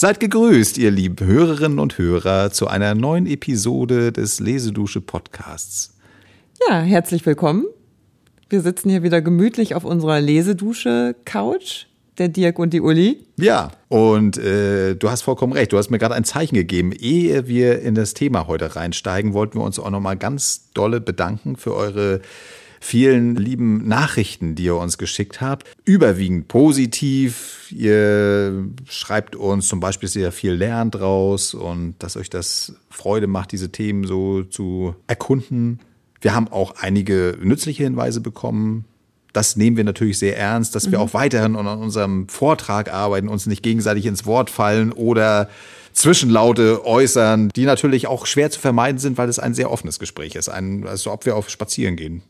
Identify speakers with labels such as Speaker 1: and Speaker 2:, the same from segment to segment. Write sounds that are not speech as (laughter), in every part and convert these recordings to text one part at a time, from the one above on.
Speaker 1: Seid gegrüßt, ihr lieben Hörerinnen und Hörer, zu einer neuen Episode des Lesedusche Podcasts.
Speaker 2: Ja, herzlich willkommen. Wir sitzen hier wieder gemütlich auf unserer Lesedusche-Couch, der Dirk und die Uli.
Speaker 1: Ja, und äh, du hast vollkommen recht. Du hast mir gerade ein Zeichen gegeben. Ehe wir in das Thema heute reinsteigen, wollten wir uns auch nochmal ganz dolle bedanken für eure vielen lieben Nachrichten, die ihr uns geschickt habt. Überwiegend positiv. Ihr schreibt uns zum Beispiel, ihr viel lernt draus und dass euch das Freude macht, diese Themen so zu erkunden. Wir haben auch einige nützliche Hinweise bekommen. Das nehmen wir natürlich sehr ernst, dass wir mhm. auch weiterhin an unserem Vortrag arbeiten, uns nicht gegenseitig ins Wort fallen oder Zwischenlaute äußern, die natürlich auch schwer zu vermeiden sind, weil es ein sehr offenes Gespräch ist, ein, also ob wir auf Spazieren gehen.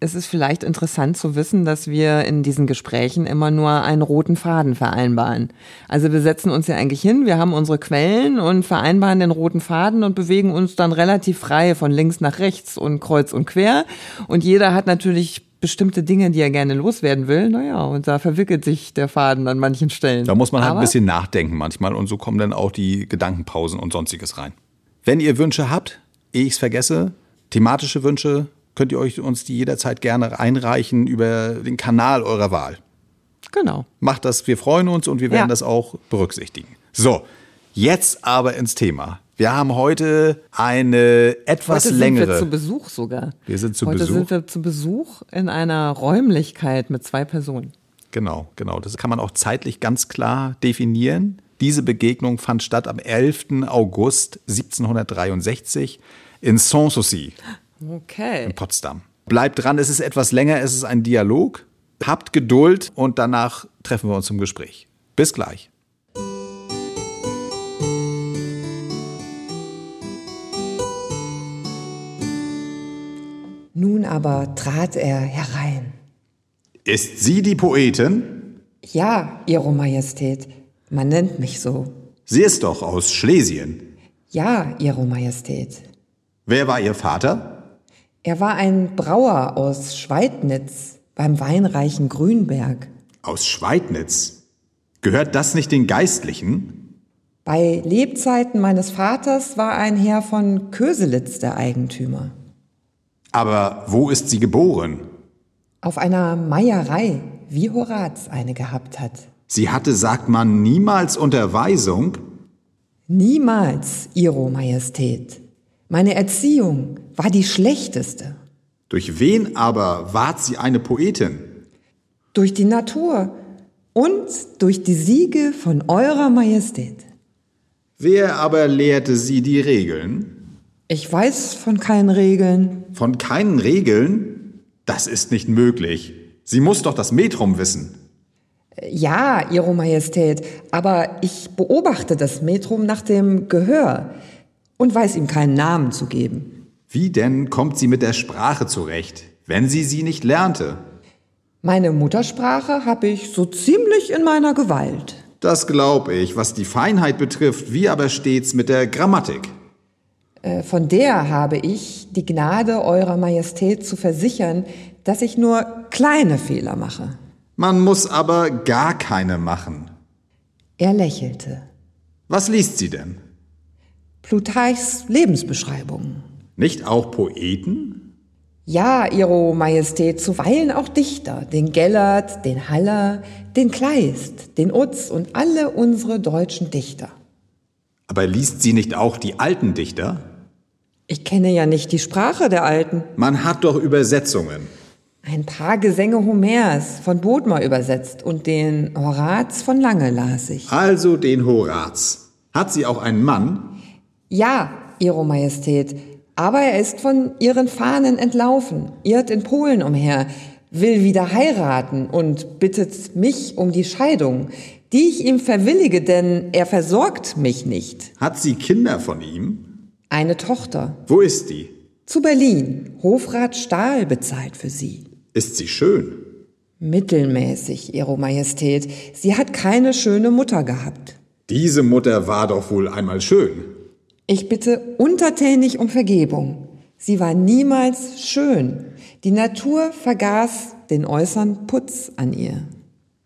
Speaker 2: Es ist vielleicht interessant zu wissen, dass wir in diesen Gesprächen immer nur einen roten Faden vereinbaren. Also wir setzen uns ja eigentlich hin, wir haben unsere Quellen und vereinbaren den roten Faden und bewegen uns dann relativ frei von links nach rechts und kreuz und quer. Und jeder hat natürlich bestimmte Dinge, die er gerne loswerden will. Naja, und da verwickelt sich der Faden an manchen Stellen.
Speaker 1: Da muss man halt Aber ein bisschen nachdenken manchmal und so kommen dann auch die Gedankenpausen und sonstiges rein. Wenn ihr Wünsche habt, ehe ich es vergesse, thematische Wünsche, könnt ihr euch uns die jederzeit gerne einreichen über den Kanal eurer Wahl.
Speaker 2: Genau.
Speaker 1: Macht das, wir freuen uns und wir werden ja. das auch berücksichtigen. So, jetzt aber ins Thema. Wir haben heute eine etwas
Speaker 2: heute
Speaker 1: längere.
Speaker 2: Sind wir zu Besuch sogar.
Speaker 1: Wir sind zu
Speaker 2: heute
Speaker 1: Besuch.
Speaker 2: Heute sind wir zu Besuch in einer Räumlichkeit mit zwei Personen.
Speaker 1: Genau, genau. Das kann man auch zeitlich ganz klar definieren. Diese Begegnung fand statt am 11. August 1763 in Sanssouci.
Speaker 2: Okay.
Speaker 1: In Potsdam. Bleibt dran, es ist etwas länger, es ist ein Dialog. Habt Geduld und danach treffen wir uns zum Gespräch. Bis gleich.
Speaker 3: Nun aber trat er herein.
Speaker 1: Ist sie die Poetin?
Speaker 3: Ja, Ihre Majestät. Man nennt mich so.
Speaker 1: Sie ist doch aus Schlesien.
Speaker 3: Ja, Ihre Majestät.
Speaker 1: Wer war Ihr Vater?
Speaker 3: Er war ein Brauer aus Schweidnitz beim weinreichen Grünberg.
Speaker 1: Aus Schweidnitz? Gehört das nicht den Geistlichen?
Speaker 3: Bei Lebzeiten meines Vaters war ein Herr von Köselitz der Eigentümer.
Speaker 1: Aber wo ist sie geboren?
Speaker 3: Auf einer Meierei, wie Horaz eine gehabt hat.
Speaker 1: Sie hatte, sagt man, niemals Unterweisung?
Speaker 3: Niemals, Ihro Majestät. Meine Erziehung war die schlechteste.
Speaker 1: Durch wen aber ward sie eine Poetin?
Speaker 3: Durch die Natur und durch die Siege von Eurer Majestät.
Speaker 1: Wer aber lehrte sie die Regeln?
Speaker 3: Ich weiß von keinen Regeln.
Speaker 1: Von keinen Regeln? Das ist nicht möglich. Sie muss doch das Metrum wissen.
Speaker 3: Ja, Ihre Majestät, aber ich beobachte das Metrum nach dem Gehör und weiß ihm keinen Namen zu geben.
Speaker 1: Wie denn kommt sie mit der Sprache zurecht, wenn sie sie nicht lernte?
Speaker 3: Meine Muttersprache habe ich so ziemlich in meiner Gewalt.
Speaker 1: Das glaube ich, was die Feinheit betrifft, wie aber stets mit der Grammatik.
Speaker 3: Äh, von der habe ich die Gnade Eurer Majestät zu versichern, dass ich nur kleine Fehler mache.
Speaker 1: Man muss aber gar keine machen.
Speaker 3: Er lächelte.
Speaker 1: Was liest sie denn?
Speaker 3: Plutarchs Lebensbeschreibung.
Speaker 1: Nicht auch Poeten?
Speaker 3: Ja, Ihre Majestät, zuweilen auch Dichter, den Gellert, den Haller, den Kleist, den Utz und alle unsere deutschen Dichter.
Speaker 1: Aber liest sie nicht auch die alten Dichter?
Speaker 3: Ich kenne ja nicht die Sprache der Alten.
Speaker 1: Man hat doch Übersetzungen.
Speaker 3: Ein paar Gesänge Homers von Bodmer übersetzt und den Horaz von Lange las ich.
Speaker 1: Also den Horaz. Hat sie auch einen Mann?
Speaker 3: Ja, Ihre Majestät. Aber er ist von ihren Fahnen entlaufen, irrt in Polen umher, will wieder heiraten und bittet mich um die Scheidung, die ich ihm verwillige, denn er versorgt mich nicht.
Speaker 1: Hat sie Kinder von ihm?
Speaker 3: Eine Tochter.
Speaker 1: Wo ist die?
Speaker 3: Zu Berlin. Hofrat Stahl bezahlt für sie.
Speaker 1: Ist sie schön?
Speaker 3: Mittelmäßig, Ihre Majestät. Sie hat keine schöne Mutter gehabt.
Speaker 1: Diese Mutter war doch wohl einmal schön.
Speaker 3: Ich bitte untertänig um Vergebung. Sie war niemals schön. Die Natur vergaß den äußeren Putz an ihr.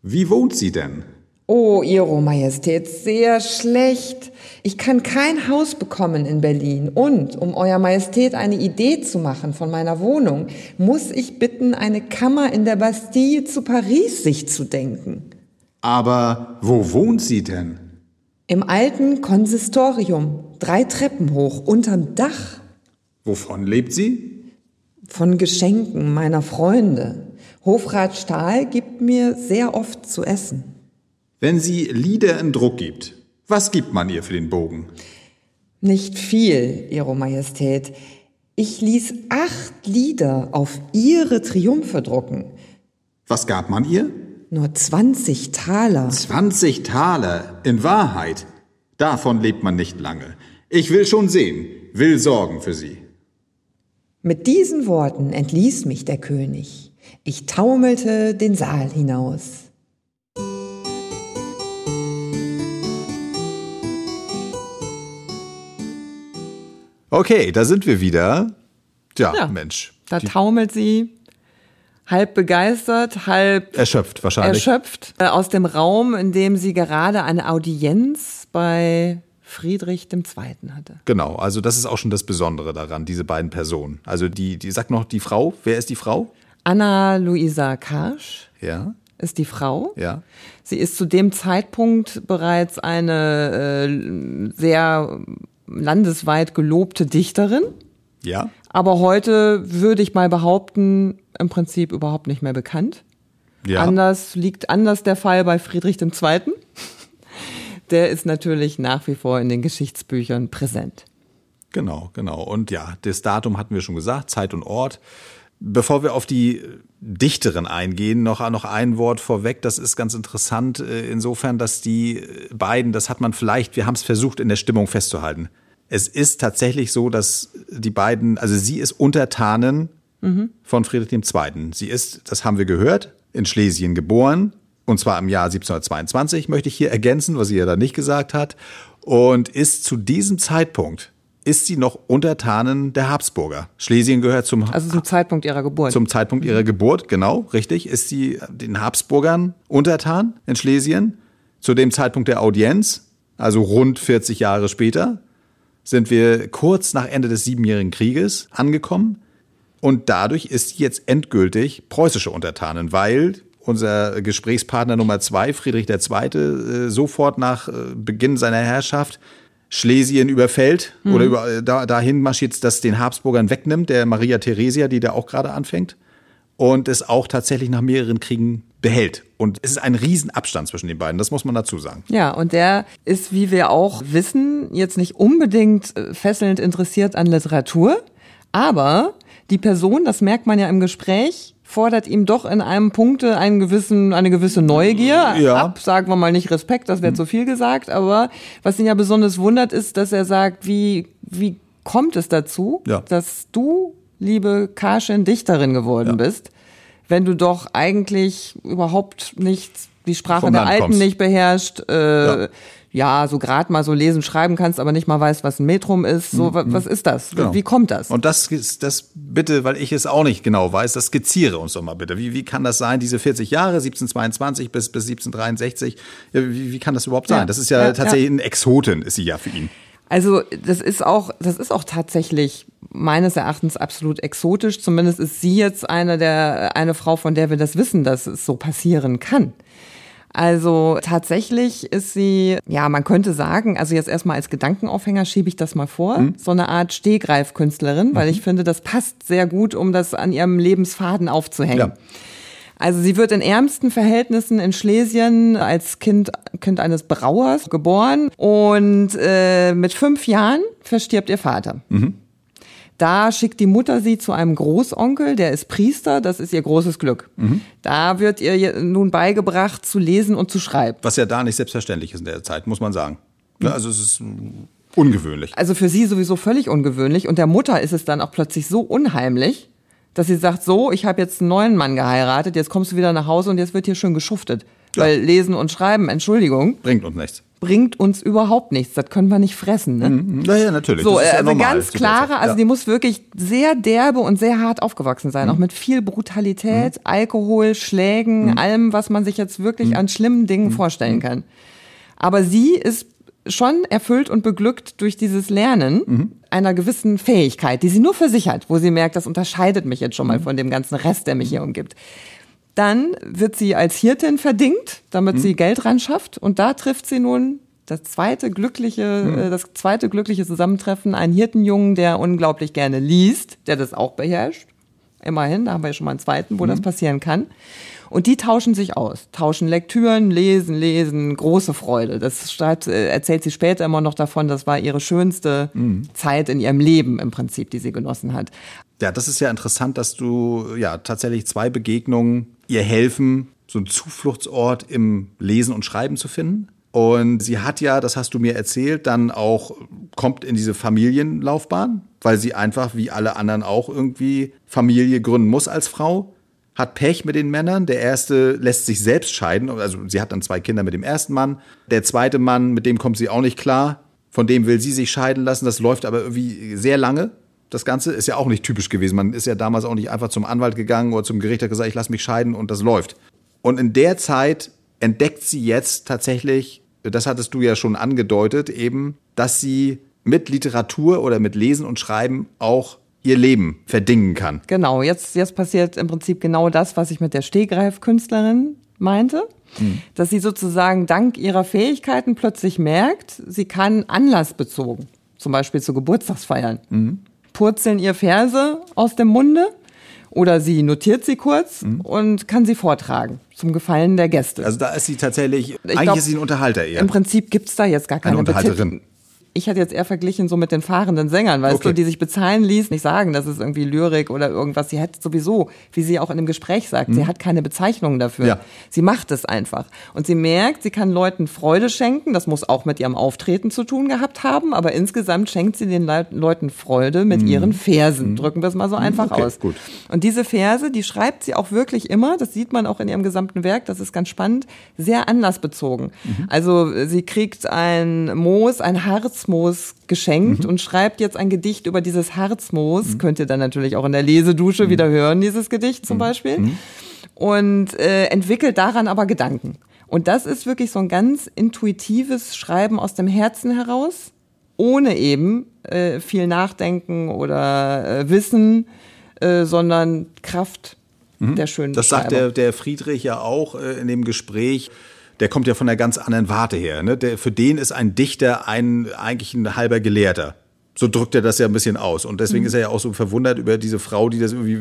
Speaker 1: Wie wohnt sie denn?
Speaker 4: Oh, Ihre Majestät, sehr schlecht. Ich kann kein Haus bekommen in Berlin. Und um Euer Majestät eine Idee zu machen von meiner Wohnung, muss ich bitten, eine Kammer in der Bastille zu Paris sich zu denken.
Speaker 1: Aber wo wohnt sie denn?
Speaker 4: Im alten Konsistorium, drei Treppen hoch, unterm Dach.
Speaker 1: Wovon lebt sie?
Speaker 4: Von Geschenken meiner Freunde. Hofrat Stahl gibt mir sehr oft zu essen.
Speaker 1: Wenn sie Lieder in Druck gibt, was gibt man ihr für den Bogen?
Speaker 4: Nicht viel, Ihre Majestät. Ich ließ acht Lieder auf Ihre Triumphe drucken.
Speaker 1: Was gab man ihr?
Speaker 4: Nur 20 Taler.
Speaker 1: 20 Taler, in Wahrheit. Davon lebt man nicht lange. Ich will schon sehen, will sorgen für sie.
Speaker 4: Mit diesen Worten entließ mich der König. Ich taumelte den Saal hinaus.
Speaker 1: Okay, da sind wir wieder. Ja,
Speaker 3: Ja.
Speaker 1: Mensch.
Speaker 3: Da taumelt sie, halb begeistert, halb
Speaker 1: erschöpft wahrscheinlich.
Speaker 3: erschöpft äh, aus dem Raum, in dem sie gerade eine Audienz bei Friedrich II. hatte.
Speaker 1: Genau, also das ist auch schon das Besondere daran, diese beiden Personen. Also die, die sagt noch die Frau. Wer ist die Frau?
Speaker 3: Anna Luisa Karsch
Speaker 1: Ja,
Speaker 3: ist die Frau.
Speaker 1: ja.
Speaker 3: Sie ist zu dem Zeitpunkt bereits eine äh, sehr landesweit gelobte Dichterin.
Speaker 1: Ja,
Speaker 3: Aber heute würde ich mal behaupten, im Prinzip überhaupt nicht mehr bekannt.
Speaker 1: ja.
Speaker 3: Anders liegt anders der Fall bei Friedrich II. Der ist natürlich nach wie vor in den Geschichtsbüchern präsent.
Speaker 1: Genau, genau. Und ja, das Datum hatten wir schon gesagt, Zeit und Ort. Bevor wir auf die Dichterin eingehen, noch, noch ein Wort vorweg. Das ist ganz interessant, äh, insofern, dass die beiden, das hat man vielleicht, wir haben es versucht, in der Stimmung festzuhalten. Es ist tatsächlich so, dass die beiden, also sie ist Untertanen von Friedrich II. Sie ist, das haben wir gehört, in Schlesien geboren, und zwar im Jahr 1722, möchte ich hier ergänzen, was sie ja da nicht gesagt hat, und ist zu diesem Zeitpunkt, ist sie noch Untertanen der Habsburger. Schlesien gehört zum,
Speaker 3: Also zum Zeitpunkt ihrer Geburt.
Speaker 1: zum Zeitpunkt ihrer Geburt, genau, richtig, ist sie den Habsburgern untertan in Schlesien. Zu dem Zeitpunkt der Audienz, also rund 40 Jahre später, sind wir kurz nach Ende des Siebenjährigen Krieges angekommen. Und dadurch ist sie jetzt endgültig preußische Untertanen, weil unser Gesprächspartner Nummer zwei, Friedrich II., äh, sofort nach äh, Beginn seiner Herrschaft Schlesien überfällt oder über, äh, da, dahin marschiert, das den Habsburgern wegnimmt, der Maria Theresia, die da auch gerade anfängt, und es auch tatsächlich nach mehreren Kriegen behält. Und es ist ein Riesenabstand zwischen den beiden, das muss man dazu sagen.
Speaker 3: Ja, und der ist, wie wir auch wissen, jetzt nicht unbedingt äh, fesselnd interessiert an Literatur, aber die Person, das merkt man ja im Gespräch, fordert ihm doch in einem Punkte einen gewissen, eine gewisse Neugier
Speaker 1: Ja.
Speaker 3: ab. Sagen wir mal nicht Respekt, das wäre zu viel gesagt, aber was ihn ja besonders wundert, ist, dass er sagt, wie, wie kommt es dazu,
Speaker 1: Ja.
Speaker 3: dass du, liebe Karschen, Dichterin geworden bist, wenn du doch eigentlich überhaupt nicht die Sprache
Speaker 1: Vom
Speaker 3: der
Speaker 1: Land
Speaker 3: Alten
Speaker 1: kommst.
Speaker 3: nicht beherrscht, äh,
Speaker 1: Ja.
Speaker 3: ja. so gerade mal so lesen, schreiben kannst, aber nicht mal weißt, was ein Metrum ist. So, wa- was ist das?
Speaker 1: Mhm. Genau.
Speaker 3: Wie kommt das?
Speaker 1: Und das, ist- das bitte, weil ich es auch nicht genau weiß, das skizziere uns doch mal bitte. Wie, wie kann das sein, diese 40 Jahre, 1722 bis, bis 1763, ja, wie, wie kann das überhaupt sein?
Speaker 3: Ja.
Speaker 1: Das ist ja,
Speaker 3: Ja,
Speaker 1: tatsächlich ein Exoten, ist sie ja für ihn.
Speaker 3: Also das ist auch, das ist auch tatsächlich meines Erachtens absolut exotisch. Zumindest ist sie jetzt eine der eine Frau, von der wir das wissen, dass es so passieren kann. Also tatsächlich ist sie, ja, man könnte sagen, also jetzt erstmal als Gedankenaufhänger schiebe ich das mal vor, so eine Art Stehgreifkünstlerin, weil ich finde, das passt sehr gut, um das an ihrem Lebensfaden aufzuhängen.
Speaker 1: Ja.
Speaker 3: Also sie wird in ärmsten Verhältnissen in Schlesien als Kind, kind eines Brauers geboren und äh, mit fünf Jahren verstirbt ihr Vater. Da schickt die Mutter sie zu einem Großonkel, der ist Priester, das ist ihr großes Glück. Da wird ihr nun beigebracht zu lesen und zu schreiben.
Speaker 1: Was ja da nicht selbstverständlich ist in der Zeit, muss man sagen. Ne, Also es ist ungewöhnlich.
Speaker 3: Also für sie sowieso völlig ungewöhnlich und der Mutter ist es dann auch plötzlich so unheimlich, dass sie sagt, so, ich habe jetzt einen neuen Mann geheiratet, jetzt kommst du wieder nach Hause und jetzt wird hier schön geschuftet. Ja. Weil Lesen und Schreiben, Entschuldigung.
Speaker 1: Bringt uns nichts
Speaker 3: bringt uns überhaupt nichts. Das können wir nicht fressen. Ne?
Speaker 1: Mhm. Naja, natürlich.
Speaker 3: So, ja also ganz klare, also ja. die muss wirklich sehr derbe und sehr hart aufgewachsen sein, mhm. auch mit viel Brutalität, mhm. Alkohol, Schlägen, mhm. allem, was man sich jetzt wirklich mhm. an schlimmen Dingen mhm. vorstellen kann. Aber sie ist schon erfüllt und beglückt durch dieses Lernen einer gewissen Fähigkeit, die sie nur für sich hat, wo sie merkt, das unterscheidet mich jetzt schon mal von dem ganzen Rest, der mich hier umgibt. Dann wird sie als Hirtin verdingt, damit mhm. sie Geld ran schafft. Und da trifft sie nun das zweite glückliche, mhm. äh, das zweite glückliche Zusammentreffen, einen Hirtenjungen, der unglaublich gerne liest, der das auch beherrscht. Immerhin, da haben wir ja schon mal einen zweiten, wo mhm. das passieren kann. Und die tauschen sich aus, tauschen Lektüren, lesen, lesen, große Freude. Das schreibt, äh, erzählt sie später immer noch davon, das war ihre schönste mhm. Zeit in ihrem Leben im Prinzip, die sie genossen hat.
Speaker 1: Ja, das ist ja interessant, dass du ja tatsächlich zwei Begegnungen ihr helfen, so einen Zufluchtsort im Lesen und Schreiben zu finden. Und sie hat ja, das hast du mir erzählt, dann auch, kommt in diese Familienlaufbahn, weil sie einfach wie alle anderen auch irgendwie Familie gründen muss als Frau hat Pech mit den Männern. Der erste lässt sich selbst scheiden. Also sie hat dann zwei Kinder mit dem ersten Mann. Der zweite Mann, mit dem kommt sie auch nicht klar. Von dem will sie sich scheiden lassen. Das läuft aber irgendwie sehr lange. Das Ganze ist ja auch nicht typisch gewesen. Man ist ja damals auch nicht einfach zum Anwalt gegangen oder zum Gericht hat gesagt, ich lasse mich scheiden und das läuft. Und in der Zeit entdeckt sie jetzt tatsächlich, das hattest du ja schon angedeutet, eben, dass sie mit Literatur oder mit Lesen und Schreiben auch ihr Leben verdingen kann.
Speaker 3: Genau, jetzt, jetzt passiert im Prinzip genau das, was ich mit der Stehgreifkünstlerin meinte. Hm. Dass sie sozusagen dank ihrer Fähigkeiten plötzlich merkt, sie kann anlassbezogen, zum Beispiel zu Geburtstagsfeiern, mhm. purzeln ihr Verse aus dem Munde oder sie notiert sie kurz mhm. und kann sie vortragen zum Gefallen der Gäste.
Speaker 1: Also da ist sie tatsächlich, ich eigentlich glaub, ist sie ein Unterhalter eher.
Speaker 3: Im Prinzip gibt's da jetzt gar keine
Speaker 1: Eine Unterhalterin
Speaker 3: ich hatte jetzt eher verglichen so mit den fahrenden Sängern, weißt okay. du, die sich bezahlen ließ, nicht sagen, das ist irgendwie Lyrik oder irgendwas. Sie hat sowieso, wie sie auch in dem Gespräch sagt, mhm. sie hat keine Bezeichnung dafür. Ja. Sie macht es einfach. Und sie merkt, sie kann Leuten Freude schenken. Das muss auch mit ihrem Auftreten zu tun gehabt haben, aber insgesamt schenkt sie den Le Leuten Freude mit mhm. ihren Versen. Mhm. Drücken wir es mal so mhm. einfach okay, aus. Gut. Und diese Verse, die schreibt sie auch wirklich immer, das sieht man auch in ihrem gesamten Werk, das ist ganz spannend, sehr anlassbezogen. Mhm. Also sie kriegt ein Moos, ein Harz Harzmoos geschenkt mhm. und schreibt jetzt ein Gedicht über dieses Harzmoos. Mhm. Könnt ihr dann natürlich auch in der Lesedusche mhm. wieder hören, dieses Gedicht zum mhm. Beispiel. Mhm. Und äh, entwickelt daran aber Gedanken. Und das ist wirklich so ein ganz intuitives Schreiben aus dem Herzen heraus, ohne eben äh, viel Nachdenken oder äh, Wissen, äh, sondern Kraft der schönen
Speaker 1: Das sagt der, der Friedrich ja auch äh, in dem Gespräch der kommt ja von einer ganz anderen Warte her. Ne? Der, für den ist ein Dichter ein, eigentlich ein halber Gelehrter. So drückt er das ja ein bisschen aus. Und deswegen mhm. ist er ja auch so verwundert über diese Frau, die das irgendwie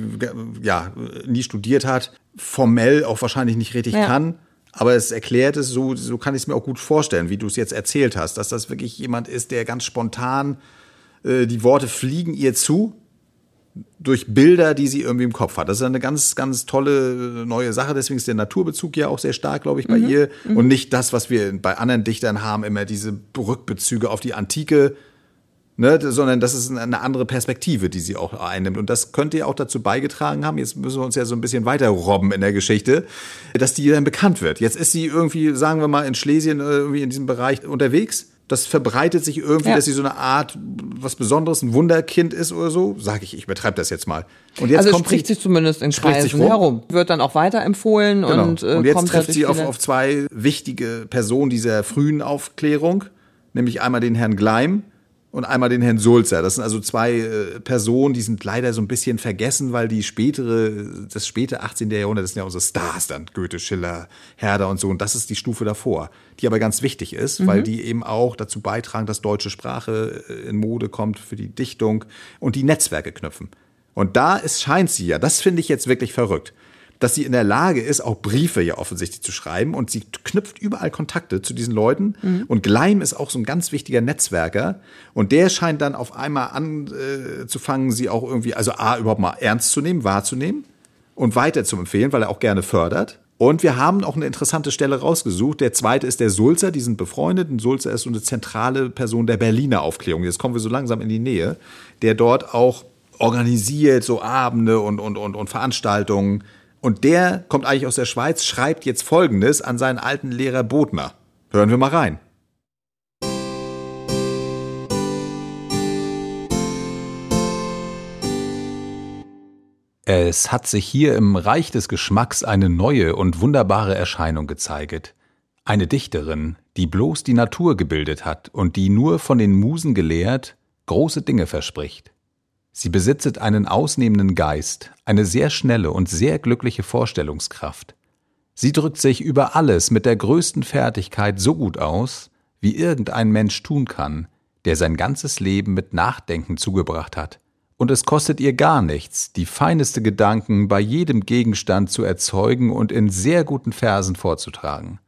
Speaker 1: ja, nie studiert hat, formell auch wahrscheinlich nicht richtig ja. kann. Aber es erklärt es, so, so kann ich es mir auch gut vorstellen, wie du es jetzt erzählt hast, dass das wirklich jemand ist, der ganz spontan, äh, die Worte fliegen ihr zu durch Bilder, die sie irgendwie im Kopf hat. Das ist eine ganz, ganz tolle neue Sache. Deswegen ist der Naturbezug ja auch sehr stark, glaube ich, bei mhm. ihr. Mhm. Und nicht das, was wir bei anderen Dichtern haben, immer diese Rückbezüge auf die Antike, ne, sondern das ist eine andere Perspektive, die sie auch einnimmt. Und das könnte ja auch dazu beigetragen haben, jetzt müssen wir uns ja so ein bisschen weiter robben in der Geschichte, dass die dann bekannt wird. Jetzt ist sie irgendwie, sagen wir mal, in Schlesien äh, irgendwie in diesem Bereich unterwegs das verbreitet sich irgendwie, ja. dass sie so eine Art was Besonderes, ein Wunderkind ist oder so, sage ich, ich übertreibe das jetzt mal.
Speaker 3: Und jetzt also kommt spricht sie, sich zumindest in Kreisen herum, wird dann auch weiterempfohlen
Speaker 1: genau.
Speaker 3: und,
Speaker 1: äh, und jetzt kommt trifft sie auf, auf zwei wichtige Personen dieser frühen Aufklärung, nämlich einmal den Herrn Gleim und einmal den Herrn Sulzer. Das sind also zwei äh, Personen, die sind leider so ein bisschen vergessen, weil die spätere, das späte 18. Jahrhundert, das sind ja unsere Stars dann, Goethe, Schiller, Herder und so. Und das ist die Stufe davor, die aber ganz wichtig ist, mhm. weil die eben auch dazu beitragen, dass deutsche Sprache äh, in Mode kommt für die Dichtung und die Netzwerke knüpfen. Und da ist, scheint sie ja, das finde ich jetzt wirklich verrückt dass sie in der Lage ist, auch Briefe ja offensichtlich zu schreiben und sie knüpft überall Kontakte zu diesen Leuten. Mhm. Und Gleim ist auch so ein ganz wichtiger Netzwerker und der scheint dann auf einmal anzufangen, äh, sie auch irgendwie, also A, überhaupt mal ernst zu nehmen, wahrzunehmen und weiter zu empfehlen, weil er auch gerne fördert. Und wir haben auch eine interessante Stelle rausgesucht. Der zweite ist der Sulzer, die sind befreundet. Und Sulzer ist so eine zentrale Person der Berliner Aufklärung. Jetzt kommen wir so langsam in die Nähe, der dort auch organisiert so Abende und, und, und, und Veranstaltungen Und der kommt eigentlich aus der Schweiz, schreibt jetzt Folgendes an seinen alten Lehrer Bodmer. Hören wir mal rein. Es hat sich hier im Reich des Geschmacks eine neue und wunderbare Erscheinung gezeiget. Eine Dichterin, die bloß die Natur gebildet hat und die nur von den Musen gelehrt, große Dinge verspricht. Sie besitzet einen ausnehmenden Geist, eine sehr schnelle und sehr glückliche Vorstellungskraft. Sie drückt sich über alles mit der größten Fertigkeit so gut aus, wie irgendein Mensch tun kann, der sein ganzes Leben mit Nachdenken zugebracht hat und es kostet ihr gar nichts, die feineste Gedanken bei jedem Gegenstand zu erzeugen und in sehr guten Versen vorzutragen.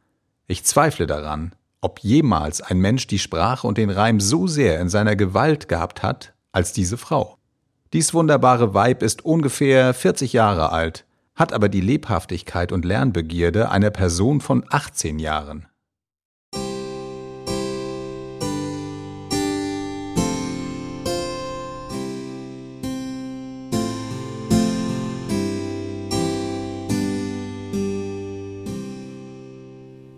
Speaker 1: Ich zweifle daran, ob jemals ein Mensch die Sprache und den Reim so sehr in seiner Gewalt gehabt hat, als diese Frau. Dies wunderbare Weib ist ungefähr 40 Jahre alt, hat aber die Lebhaftigkeit und Lernbegierde einer Person von 18 Jahren.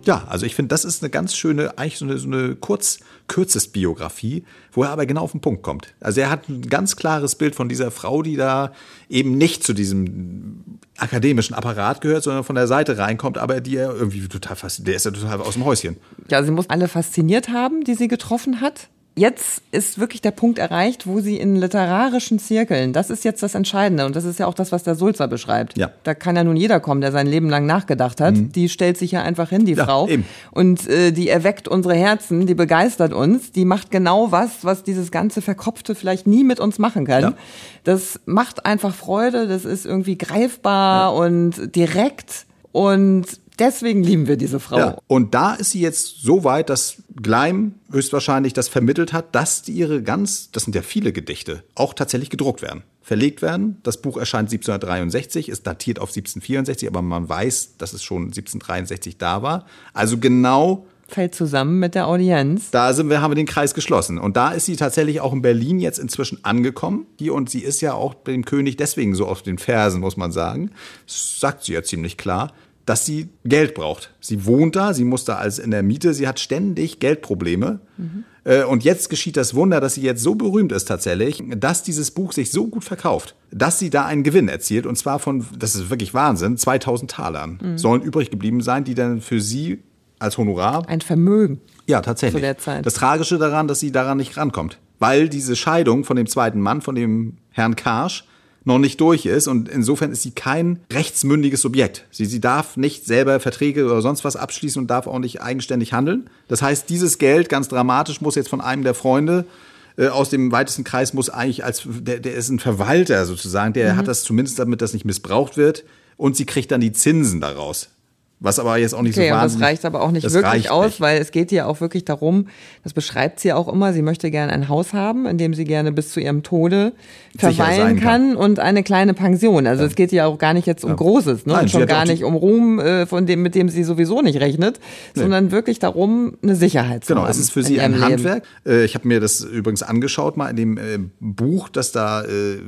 Speaker 1: Ja, also ich finde, das ist eine ganz schöne, eigentlich so eine, so eine kurz, kürzes Biografie, wo er aber genau auf den Punkt kommt. Also er hat ein ganz klares Bild von dieser Frau, die da eben nicht zu diesem akademischen Apparat gehört, sondern von der Seite reinkommt, aber die er irgendwie total fasziniert, der ist ja total aus dem Häuschen.
Speaker 3: Ja, sie muss alle fasziniert haben, die sie getroffen hat jetzt ist wirklich der Punkt erreicht, wo sie in literarischen Zirkeln, das ist jetzt das Entscheidende und das ist ja auch das, was der Sulzer beschreibt.
Speaker 1: Ja.
Speaker 3: Da kann ja nun jeder kommen, der sein Leben lang nachgedacht hat. Mhm. Die stellt sich ja einfach hin, die ja, Frau. Eben. Und äh, die erweckt unsere Herzen, die begeistert uns, die macht genau was, was dieses ganze Verkopfte vielleicht nie mit uns machen kann. Ja. Das macht einfach Freude, das ist irgendwie greifbar und direkt und Deswegen lieben wir diese Frau. Ja,
Speaker 1: und da ist sie jetzt so weit, dass Gleim höchstwahrscheinlich das vermittelt hat, dass ihre ganz, das sind ja viele Gedichte, auch tatsächlich gedruckt werden, verlegt werden. Das Buch erscheint 1763, ist datiert auf 1764, aber man weiß, dass es schon 1763 da war. Also genau
Speaker 3: fällt zusammen mit der Audienz.
Speaker 1: Da sind wir, haben wir den Kreis geschlossen. Und da ist sie tatsächlich auch in Berlin jetzt inzwischen angekommen. Hier, und sie ist ja auch dem König deswegen so auf den Fersen, muss man sagen. Das sagt sie ja ziemlich klar dass sie Geld braucht. Sie wohnt da, sie muss da als in der Miete, sie hat ständig Geldprobleme. Mhm. Und jetzt geschieht das Wunder, dass sie jetzt so berühmt ist tatsächlich, dass dieses Buch sich so gut verkauft, dass sie da einen Gewinn erzielt. Und zwar von, das ist wirklich Wahnsinn, 2000 Talern mhm. sollen übrig geblieben sein, die dann für sie als Honorar.
Speaker 3: Ein Vermögen.
Speaker 1: Ja, tatsächlich. Zu der Zeit. Das Tragische daran, dass sie daran nicht rankommt. Weil diese Scheidung von dem zweiten Mann, von dem Herrn Karsch, noch nicht durch ist und insofern ist sie kein rechtsmündiges Subjekt. Sie, sie darf nicht selber Verträge oder sonst was abschließen und darf auch nicht eigenständig handeln. Das heißt, dieses Geld, ganz dramatisch, muss jetzt von einem der Freunde äh, aus dem weitesten Kreis muss eigentlich als, der, der ist ein Verwalter sozusagen, der mhm. hat das zumindest, damit das nicht missbraucht wird und sie kriegt dann die Zinsen daraus. Was aber jetzt auch nicht okay, so wahnsinnig...
Speaker 3: Das reicht aber auch nicht wirklich aus, nicht. weil es geht ja auch wirklich darum, das beschreibt sie auch immer, sie möchte gerne ein Haus haben, in dem sie gerne bis zu ihrem Tode verweilen kann. kann. und eine kleine Pension. Also ja. es geht ja auch gar nicht jetzt um ja. Großes, ne? Nein, und schon gar nicht um Ruhm, äh, von dem, mit dem sie sowieso nicht rechnet, nee. sondern wirklich darum, eine Sicherheit
Speaker 1: zu genau, haben. Genau, es ist für sie ein Handwerk. Leben. Äh, ich habe mir das übrigens angeschaut, mal in dem äh, Buch, das da äh,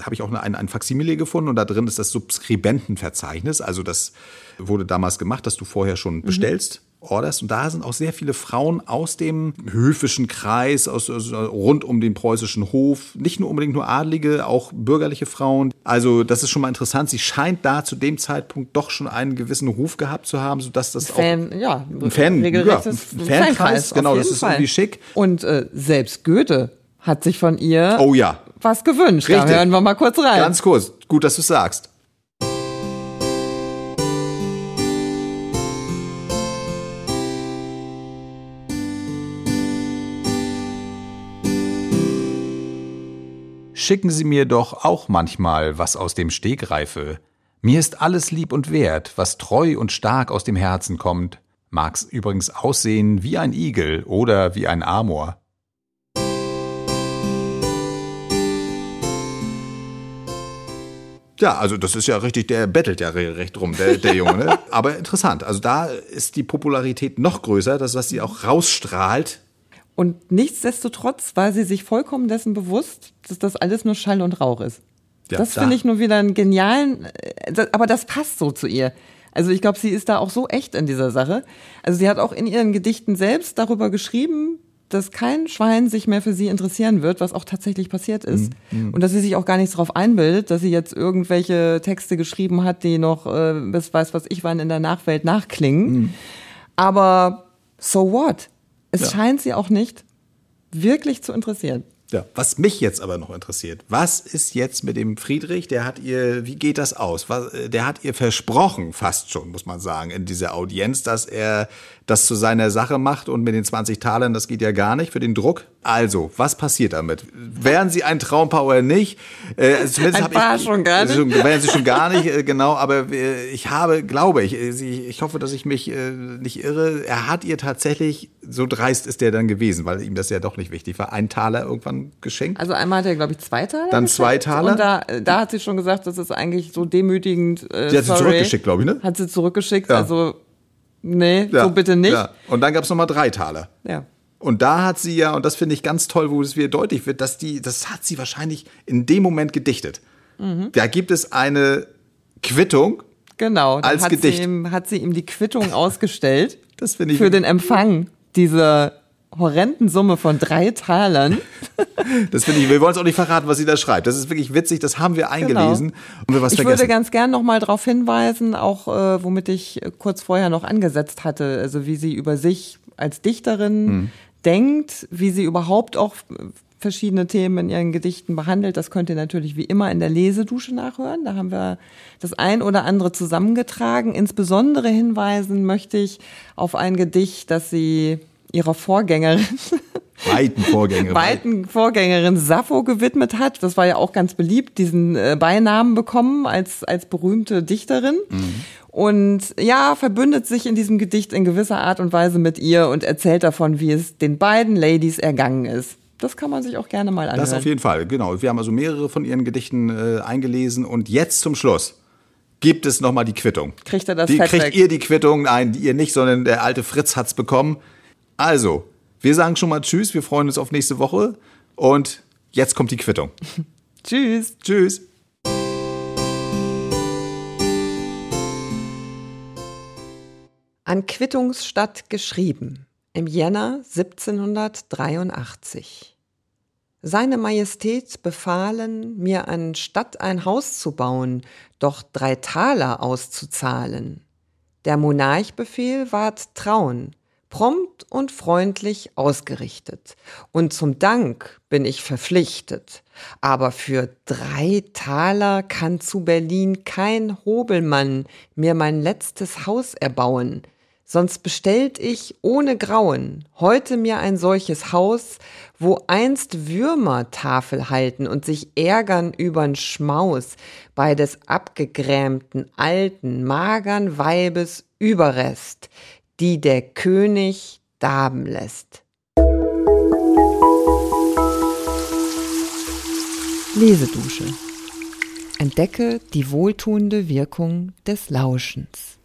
Speaker 1: habe ich auch ein, ein Faksimile gefunden und da drin ist das Subskribentenverzeichnis, also das wurde damals gemacht, dass du vorher schon mhm. bestellst. Orders und da sind auch sehr viele Frauen aus dem höfischen Kreis, aus, aus, rund um den preußischen Hof, nicht nur unbedingt nur Adlige, auch bürgerliche Frauen. Also das ist schon mal interessant. Sie scheint da zu dem Zeitpunkt doch schon einen gewissen Ruf gehabt zu haben, sodass das
Speaker 3: Fan,
Speaker 1: auch
Speaker 3: ja,
Speaker 1: ein Fan, ja, ein Fankreis, genau, das ist Fall. irgendwie schick.
Speaker 3: Und äh, selbst Goethe hat sich von ihr
Speaker 1: oh ja
Speaker 3: was gewünscht. Richtig. Da hören wir mal kurz rein.
Speaker 1: Ganz kurz, gut, dass du sagst. Schicken Sie mir doch auch manchmal was aus dem Stegreife. Mir ist alles lieb und wert, was treu und stark aus dem Herzen kommt. Mag's übrigens aussehen wie ein Igel oder wie ein Amor. Ja, also das ist ja richtig, der bettelt ja recht rum, der, der Junge. Ne? (laughs) Aber interessant, also da ist die Popularität noch größer, das, was sie auch rausstrahlt,
Speaker 3: und nichtsdestotrotz war sie sich vollkommen dessen bewusst, dass das alles nur Schall und Rauch ist. Ja, das da. finde ich nur wieder einen genialen, äh, aber das passt so zu ihr. Also ich glaube, sie ist da auch so echt in dieser Sache. Also sie hat auch in ihren Gedichten selbst darüber geschrieben, dass kein Schwein sich mehr für sie interessieren wird, was auch tatsächlich passiert ist. Mm, mm. Und dass sie sich auch gar nichts darauf einbildet, dass sie jetzt irgendwelche Texte geschrieben hat, die noch äh, bis weiß was ich wann in der Nachwelt nachklingen. Mm. Aber so what? Es ja. scheint sie auch nicht wirklich zu interessieren.
Speaker 1: Ja, was mich jetzt aber noch interessiert, was ist jetzt mit dem Friedrich? Der hat ihr, wie geht das aus? Was, äh, der hat ihr versprochen, fast schon, muss man sagen, in dieser Audienz, dass er das zu seiner Sache macht und mit den 20 Talern, das geht ja gar nicht für den Druck. Also, was passiert damit? Wären sie ein Traumpaar oder nicht?
Speaker 3: Äh, zumindest ein paar ich, schon gar nicht. Schon,
Speaker 1: wären sie schon gar nicht, äh, genau, aber äh, ich habe, glaube ich, äh, ich hoffe, dass ich mich nicht irre, er hat ihr tatsächlich, so dreist ist der dann gewesen, weil ihm das ja doch nicht wichtig war, ein Taler irgendwann geschenkt.
Speaker 3: Also einmal hat er, glaube ich, zwei Taler
Speaker 1: Dann zwei Taler.
Speaker 3: Und da, da hat sie schon gesagt, das ist eigentlich so demütigend.
Speaker 1: Äh, sie hat sorry. sie zurückgeschickt, glaube ich, ne?
Speaker 3: Hat sie zurückgeschickt, ja. also nee, ja, so bitte nicht. Ja.
Speaker 1: Und dann gab es nochmal drei Taler.
Speaker 3: Ja.
Speaker 1: Und da hat sie ja, und das finde ich ganz toll, wo es wieder deutlich wird, dass die, das hat sie wahrscheinlich in dem Moment gedichtet. Mhm. Da gibt es eine Quittung.
Speaker 3: Genau,
Speaker 1: als
Speaker 3: hat
Speaker 1: Gedicht.
Speaker 3: Sie ihm, hat sie ihm die Quittung ausgestellt. (laughs)
Speaker 1: Das finde ich.
Speaker 3: Für den Empfang dieser horrenden Summe von drei Talern. (laughs)
Speaker 1: Das finde ich, wir wollen es auch nicht verraten, was sie da schreibt. Das ist wirklich witzig, das haben wir eingelesen.
Speaker 3: Genau. Und wir ich vergessen. würde ganz gern nochmal darauf hinweisen, auch äh, womit ich kurz vorher noch angesetzt hatte, also wie sie über sich als Dichterin hm. denkt, wie sie überhaupt auch verschiedene Themen in ihren Gedichten behandelt. Das könnt ihr natürlich wie immer in der Lesedusche nachhören. Da haben wir das ein oder andere zusammengetragen. Insbesondere hinweisen möchte ich auf ein Gedicht, das sie ihrer Vorgängerin (laughs)
Speaker 1: weiten Vorgängerin.
Speaker 3: weiten Vorgängerin Sappho gewidmet hat. Das war ja auch ganz beliebt, diesen äh, Beinamen bekommen als, als berühmte Dichterin. Mhm. Und ja, verbündet sich in diesem Gedicht in gewisser Art und Weise mit ihr und erzählt davon, wie es den beiden Ladies ergangen ist. Das kann man sich auch gerne mal anhören.
Speaker 1: Das auf jeden Fall, genau. Wir haben also mehrere von ihren Gedichten äh, eingelesen und jetzt zum Schluss gibt es nochmal die Quittung.
Speaker 3: Kriegt er das
Speaker 1: die, Kriegt ihr die Quittung? Nein, ihr nicht, sondern der alte Fritz hat's bekommen. Also, wir sagen schon mal Tschüss, wir freuen uns auf nächste Woche und jetzt kommt die Quittung. (laughs)
Speaker 3: tschüss.
Speaker 1: Tschüss.
Speaker 4: An Quittungsstadt geschrieben im Jänner 1783. Seine Majestät befahlen, mir anstatt ein Haus zu bauen, doch drei Taler auszuzahlen. Der Monarchbefehl ward Trauen, prompt und freundlich ausgerichtet. Und zum Dank bin ich verpflichtet. Aber für drei Taler kann zu Berlin kein Hobelmann mir mein letztes Haus erbauen. Sonst bestellt ich ohne Grauen heute mir ein solches Haus, wo einst Würmer Tafel halten und sich ärgern übern Schmaus bei des abgegrämten, alten, magern Weibes Überrest, die der König darben lässt. Lesedusche. Entdecke die wohltuende Wirkung des Lauschens.